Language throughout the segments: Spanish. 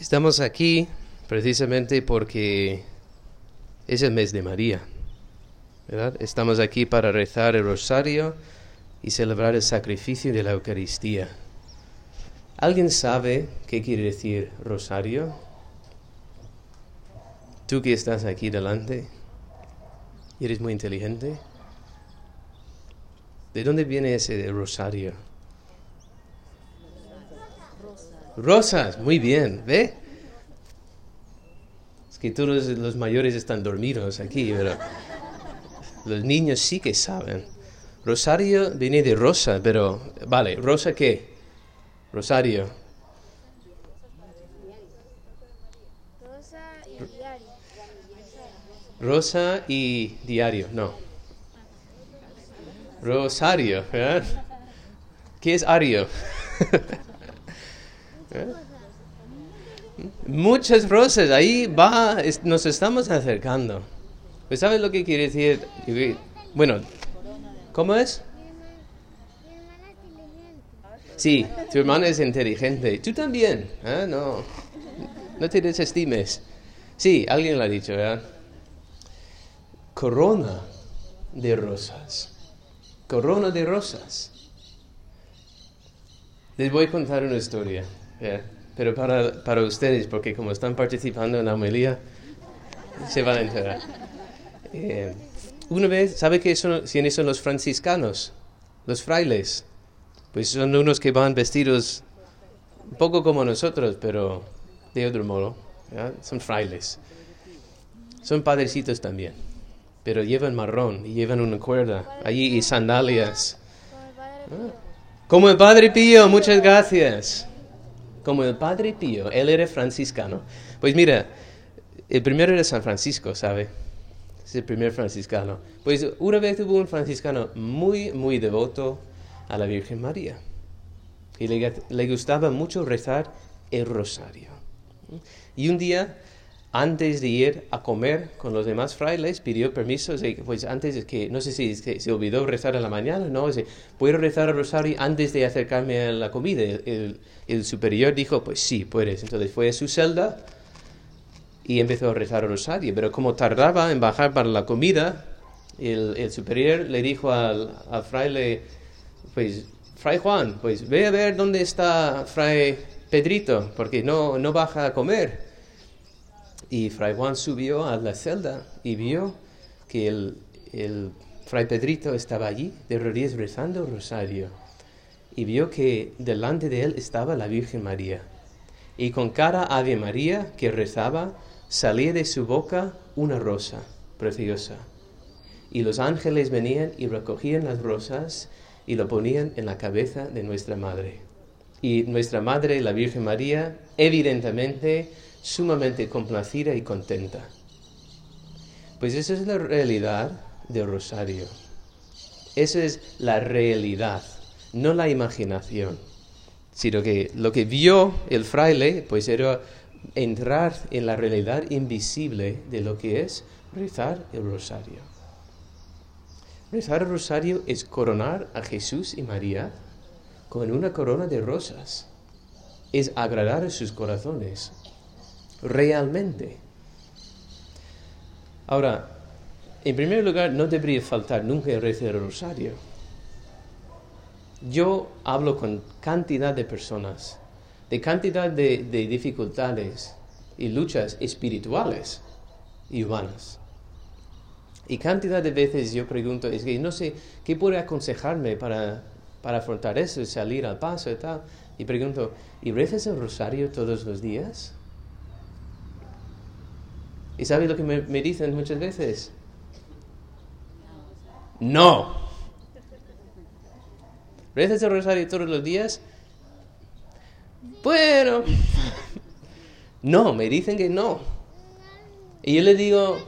Estamos aquí precisamente porque es el mes de María. ¿verdad? Estamos aquí para rezar el rosario y celebrar el sacrificio de la Eucaristía. ¿Alguien sabe qué quiere decir rosario? Tú que estás aquí delante, eres muy inteligente. ¿De dónde viene ese rosario? Rosas, muy bien, ¿ve? Es que todos los mayores están dormidos aquí, pero los niños sí que saben. Rosario viene de rosa, pero vale, ¿rosa qué? Rosario. Rosa y diario. No. Rosario. ¿Qué es ario? ¿Eh? Muchas rosas, ahí va, nos estamos acercando. Pues ¿sabes lo que quiere decir? Bueno, ¿cómo es? Sí, tu hermana es inteligente. Tú también, ¿eh? No, no te desestimes. Sí, alguien lo ha dicho, ¿verdad? Corona de rosas. Corona de rosas. Les voy a contar una historia, ¿eh? pero para, para ustedes, porque como están participando en la homilía, se van a enterar. Eh, una vez, ¿sabe qué son, quiénes son los franciscanos? Los frailes. Pues son unos que van vestidos un poco como nosotros, pero de otro modo. ¿ya? Son frailes. Son padrecitos también, pero llevan marrón y llevan una cuerda allí y sandalias. Padre Como el Padre Pío, muchas gracias. Como el Padre Pío, él era franciscano. Pues mira, el primero era San Francisco, ¿sabe? Es el primer franciscano. Pues una vez hubo un franciscano muy, muy devoto a la Virgen María. Y le, le gustaba mucho rezar el rosario. Y un día, antes de ir a comer con los demás frailes, pidió permiso, pues antes de que, no sé si se olvidó rezar a la mañana, no, dice, ¿puedo rezar el rosario antes de acercarme a la comida? El, superior dijo, pues sí, puedes. Entonces fue a su celda y empezó a rezar el rosario, pero como tardaba en bajar para la comida, el, superior le dijo al, al fraile, pues, Fray Juan, pues ve a ver dónde está Fray Pedrito, porque no, no baja a comer. Y Fray Juan subió a la celda y vio que el, Fray Pedrito estaba allí, de rodillas rezando el rosario. Y vio que delante de él estaba la Virgen María. Y con cada Ave María que rezaba, salía de su boca una rosa preciosa. Y los ángeles venían y recogían las rosas y lo ponían en la cabeza de nuestra madre. Y nuestra madre, la Virgen María, evidentemente sumamente complacida y contenta. Pues esa es la realidad del rosario. Esa es la realidad, no la imaginación. Sino que lo que vio el fraile, pues era entrar en la realidad invisible de lo que es rezar el rosario. Rezar el rosario es coronar a Jesús y María con una corona de rosas. Es agradar a sus corazones, realmente. Ahora, en primer lugar, no debería faltar nunca el rezo del rosario. Yo hablo con cantidad de personas, de cantidad de, de dificultades y luchas espirituales y humanas. Y cantidad de veces yo pregunto, es que no sé, ¿qué puede aconsejarme para, para afrontar eso, salir al paso y tal? Y pregunto, ¿y rezas el rosario todos los días? ¿Y sabes lo que me, me dicen muchas veces? No. ¿Rezas el rosario todos los días? Bueno. No, me dicen que no. Y yo le digo,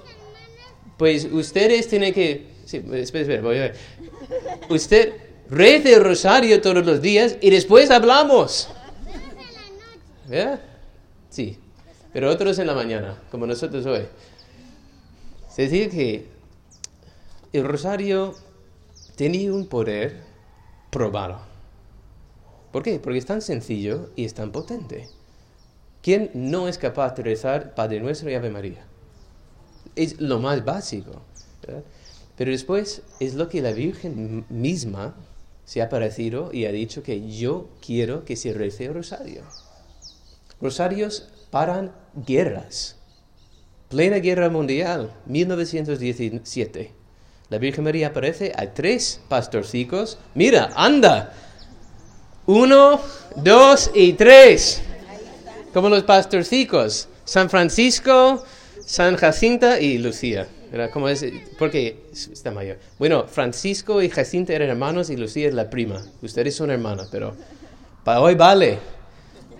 pues ustedes tienen que... Sí, espera, espera, voy a ver. Usted reza el rosario todos los días y después hablamos. ¿Verdad? Sí, pero otros en la mañana, como nosotros hoy. Es decir, que el rosario tenía un poder probado. ¿Por qué? Porque es tan sencillo y es tan potente. ¿Quién no es capaz de rezar Padre Nuestro y Ave María? Es lo más básico. ¿verdad? Pero después es lo que la Virgen misma se ha parecido y ha dicho que yo quiero que se rece el rosario. Rosarios paran guerras. Plena guerra mundial, 1917. La Virgen María aparece a tres pastorcicos. Mira, anda. Uno, dos y tres. Como los pastorcicos. San Francisco, San Jacinta y Lucía. ¿Verdad? ¿Cómo es? Porque está mayor. Bueno, Francisco y Jacinta eran hermanos y Lucía es la prima. Ustedes son hermanas, pero para hoy vale.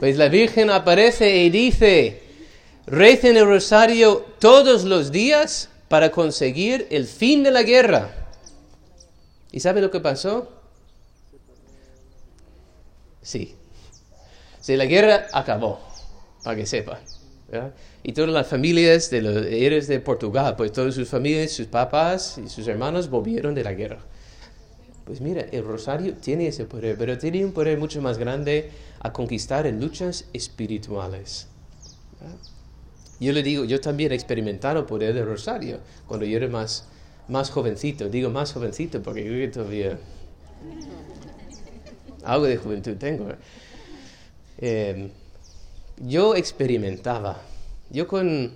Pues la Virgen aparece y dice, recen el rosario todos los días para conseguir el fin de la guerra. ¿Y sabe lo que pasó? Sí. Sí, la guerra acabó, para que sepa. ¿verdad? Y todas las familias de los héroes de Portugal, pues todas sus familias, sus papás y sus hermanos volvieron de la guerra. Pues mira, el rosario tiene ese poder, pero tiene un poder mucho más grande a conquistar en luchas espirituales. Yo le digo, yo también he experimentado el poder del rosario cuando yo era más, más jovencito. Digo más jovencito porque yo todavía algo de juventud tengo. Eh, yo experimentaba, yo con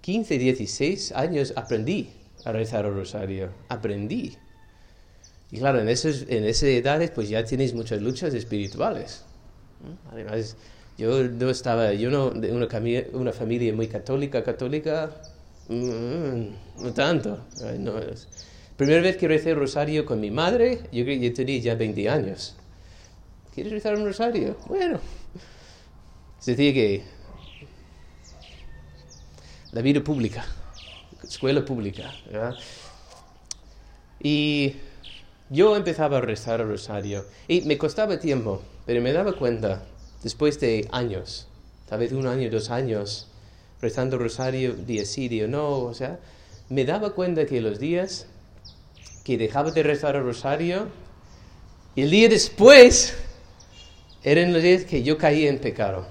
15, 16 años aprendí a rezar el rosario, aprendí. Y claro, en, esos, en esas edades pues ya tienes muchas luchas espirituales. ¿no? Además, yo no estaba, yo no, de una, una familia muy católica, católica, mm, no tanto. No, Primera vez que recé el rosario con mi madre, yo yo tenía ya 20 años. ¿Quieres rezar un rosario? Bueno. Se decía que la vida pública, escuela pública, ¿verdad? Y yo empezaba a rezar el rosario y me costaba tiempo, pero me daba cuenta, después de años, tal vez un año, dos años, rezando rosario día sí, día no, o sea, me daba cuenta que los días que dejaba de rezar el rosario, y el día después eran los días que yo caía en pecado.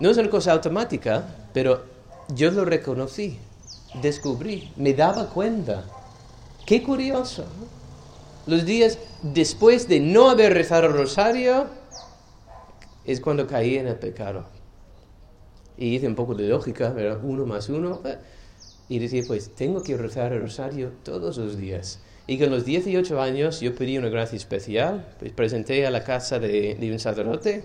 No es una cosa automática, pero yo lo reconocí, descubrí, me daba cuenta. Qué curioso. Los días después de no haber rezado el rosario es cuando caí en el pecado. Y hice un poco de lógica, ¿verdad? Uno más uno. eh, Y decía, pues tengo que rezar el rosario todos los días. Y con los 18 años yo pedí una gracia especial, pues presenté a la casa de, de un sacerdote.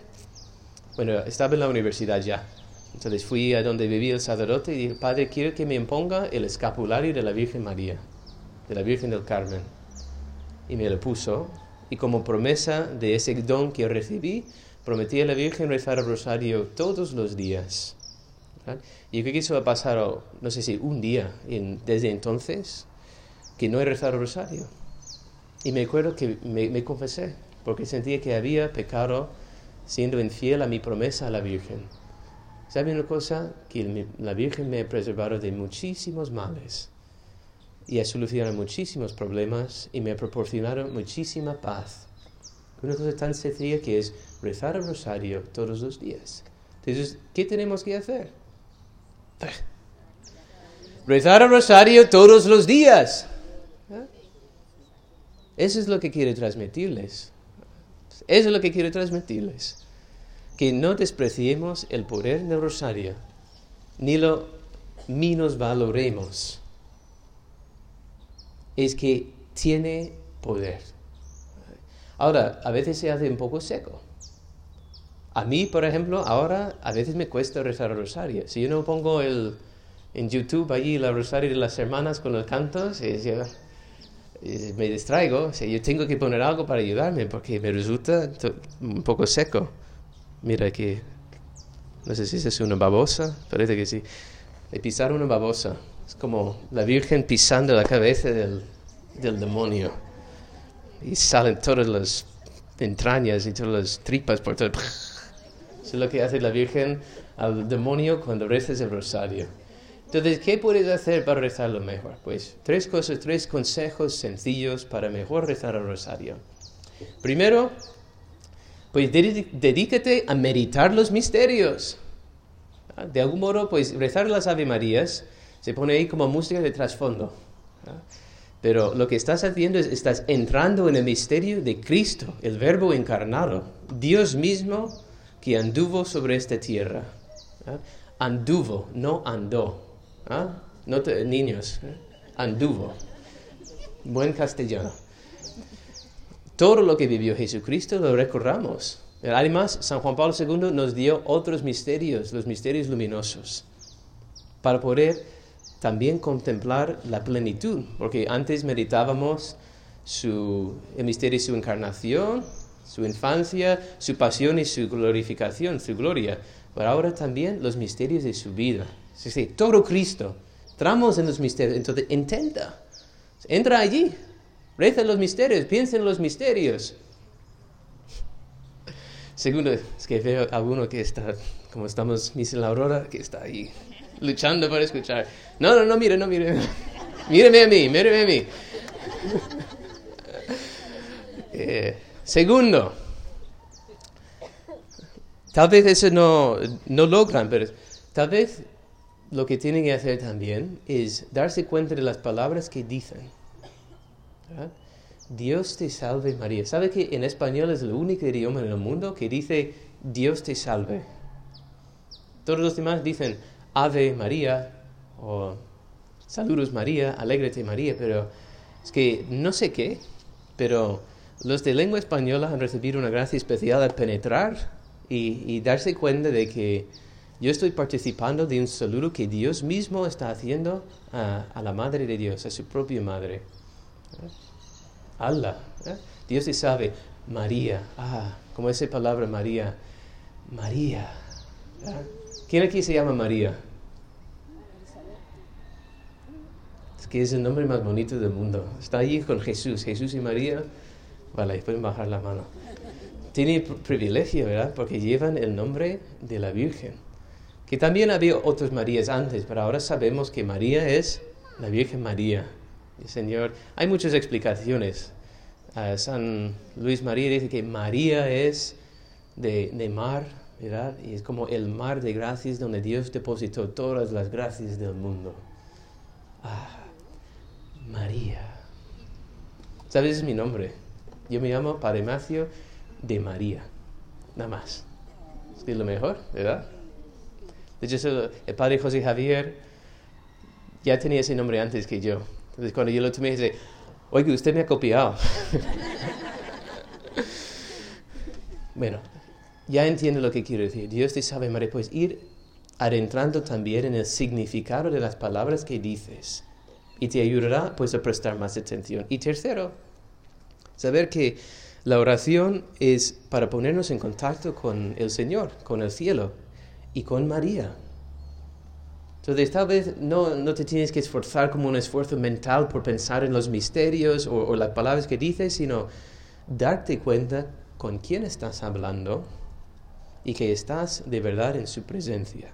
Bueno, estaba en la universidad ya. Entonces fui a donde vivía el sacerdote y dije, Padre, quiero que me imponga el escapulario de la Virgen María, de la Virgen del Carmen. Y me lo puso. Y como promesa de ese don que recibí, prometí a la Virgen rezar el rosario todos los días. Y creo que eso ha pasado, no sé si un día desde entonces, que no he rezado el rosario. Y me acuerdo que me, confesé, porque sentía que había pecado siendo infiel a mi promesa a la Virgen. ¿Saben una cosa? Que la Virgen me ha preservado de muchísimos males y ha solucionado muchísimos problemas y me ha proporcionado muchísima paz. Una cosa tan sencilla que es rezar el rosario todos los días. Entonces, ¿qué tenemos que hacer? Rezar el rosario todos los días. Eso es lo que quiero transmitirles. Eso es lo que quiero transmitirles. Que no despreciemos el poder del rosario, ni lo valoremos. Es que tiene poder. Ahora, a veces se hace un poco seco. A mí, por ejemplo, ahora a veces me cuesta rezar el rosario. Si yo no pongo el, en YouTube allí el rosario de las hermanas con los cantos, eh, me distraigo. O sea, yo tengo que poner algo para ayudarme porque me resulta un poco seco. Mira que, no sé si es una babosa, parece que sí. De pisar una babosa. Es como la Virgen pisando la cabeza del, del demonio. Y salen todas las entrañas y todas las tripas por todo. Eso es lo que hace la Virgen al demonio cuando rezas el rosario. Entonces, ¿qué puedes hacer para rezarlo mejor? Pues tres cosas, tres consejos sencillos para mejor rezar el rosario. Primero, Pues dedícate a meditar los misterios. ¿Ah? De algún modo, pues rezar las Ave Marías se pone ahí como música de trasfondo. Pero lo que estás haciendo es, estás entrando en el misterio de Cristo, el Verbo encarnado, Dios mismo que anduvo sobre esta tierra. Anduvo, no andó. No te- niños, ¿eh? anduvo. Buen castellano. Todo lo que vivió Jesucristo lo recordamos. Además, San Juan Pablo II nos dio otros misterios, los misterios luminosos, para poder también contemplar la plenitud, porque antes meditábamos su, el misterio de su encarnación, su infancia, su pasión y su glorificación, su gloria, pero ahora también los misterios de su vida. Es decir, todo Cristo, entramos en los misterios, entonces intenta, entra allí, reza los misterios, piensa en los misterios. Segundo, es que veo a alguno que está, como estamos, Miss la Aurora, que está ahí luchando para escuchar. No, no, no, mire, no, mire. Míreme a mí, míreme a mí. Eh, segundo, tal vez eso no, no logran, pero tal vez lo que tienen que hacer también es darse cuenta de las palabras que dicen. ¿verdad? Dios te salve María. ¿Sabe que en español es el único idioma en el mundo que dice Dios te salve? Todos los demás dicen Ave María o Saludos María, Alégrate María, pero es que no sé qué, pero los de lengua española han recibido una gracia especial al penetrar y, darse cuenta de que yo estoy participando de un saludo que Dios mismo está haciendo a, la Madre de Dios, a su propia Madre. Allah. ¿eh? Dios te sabe. María. Ah, como esa palabra María. María. ¿eh? ¿Quién aquí se llama María? Es que es el nombre más bonito del mundo. Está allí con Jesús. Jesús y María. Vale, pueden bajar la mano. Tiene pr- privilegio, ¿verdad? Porque llevan el nombre de la Virgen. Que también había otros Marías antes, pero ahora sabemos que María es la Virgen María. El Señor, hay muchas explicaciones. Ah, San Luis María dice que María es de, de mar, Y es como el mar de gracias donde Dios depositó todas las gracias del mundo. Ah, María. ¿Sabes? Es mi nombre. Yo me llamo Padre Macio de María. Nada más. Es lo mejor, ¿verdad? Eso- el Padre José Javier ya tenía ese nombre antes que yo. Entonces, cuando yo lo tomé, dice, oiga, usted me ha copiado. bueno, ya entiendo lo que quiero decir. Dios te sabe, María, pues ir adentrando también en el significado de las palabras que dices y te ayudará pues a prestar más atención. Y tercero, saber que la oración es para ponernos en contacto con el Señor, con el cielo y con María. Entonces, tal vez no, no te tienes que esforzar como un esfuerzo mental por pensar en los misterios o, o las palabras que dices, sino darte cuenta con quién estás hablando y que estás de verdad en su presencia.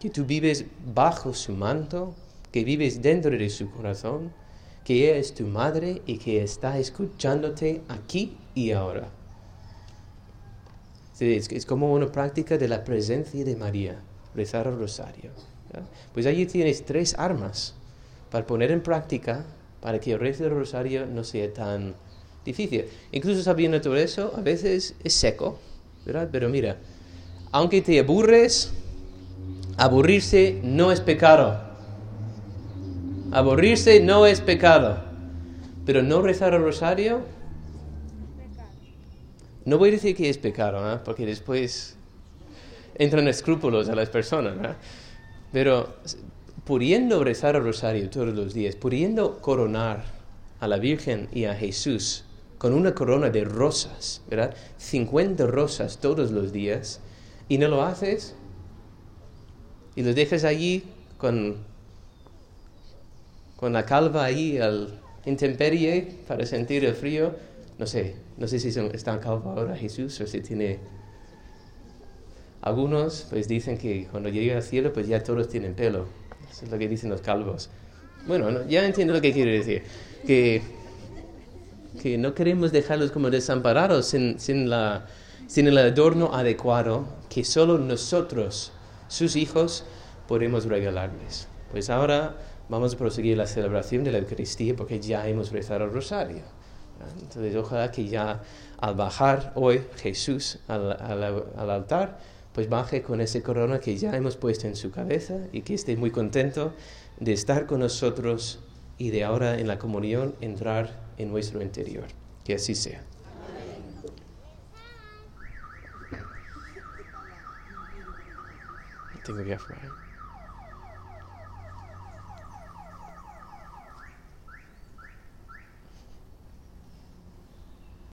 Que tú vives bajo su manto, que vives dentro de su corazón, que ella es tu madre y que está escuchándote aquí y ahora. Es, como una práctica de la presencia de María, rezar el rosario. Pues allí tienes tres armas para poner en práctica para que el rosario no sea tan difícil. Incluso sabiendo todo eso, a veces es seco, Pero mira, aunque te aburres, aburrirse no es pecado. Aburrirse no es pecado. Pero no rezar el rosario, no voy a decir que es pecado, ¿eh? porque después entran escrúpulos a las personas, ¿verdad? Pero pudiendo rezar el rosario todos los días, pudiendo coronar a la Virgen y a Jesús con una corona de rosas, ¿verdad? 50 rosas todos los días, y no lo haces, y los dejas allí con, con la calva ahí al intemperie para sentir el frío, no sé, no sé si está calvo ahora Jesús o si tiene... Algunos pues dicen que cuando llegue al cielo pues ya todos tienen pelo. Eso es lo que dicen los calvos. Bueno, no, ya entiendo lo que quiere decir. Que que no queremos dejarlos como desamparados sin, sin, la, sin el adorno adecuado que solo nosotros, sus hijos, podemos regalarles. Pues ahora vamos a proseguir la celebración de la Eucaristía porque ya hemos rezado el rosario. Entonces ojalá que ya al bajar hoy Jesús al, al, al altar, pues baje con ese corona que ya hemos puesto en su cabeza y que esté muy contento de estar con nosotros y de ahora en la comunión entrar en nuestro interior. Que así sea. Tengo que afuera.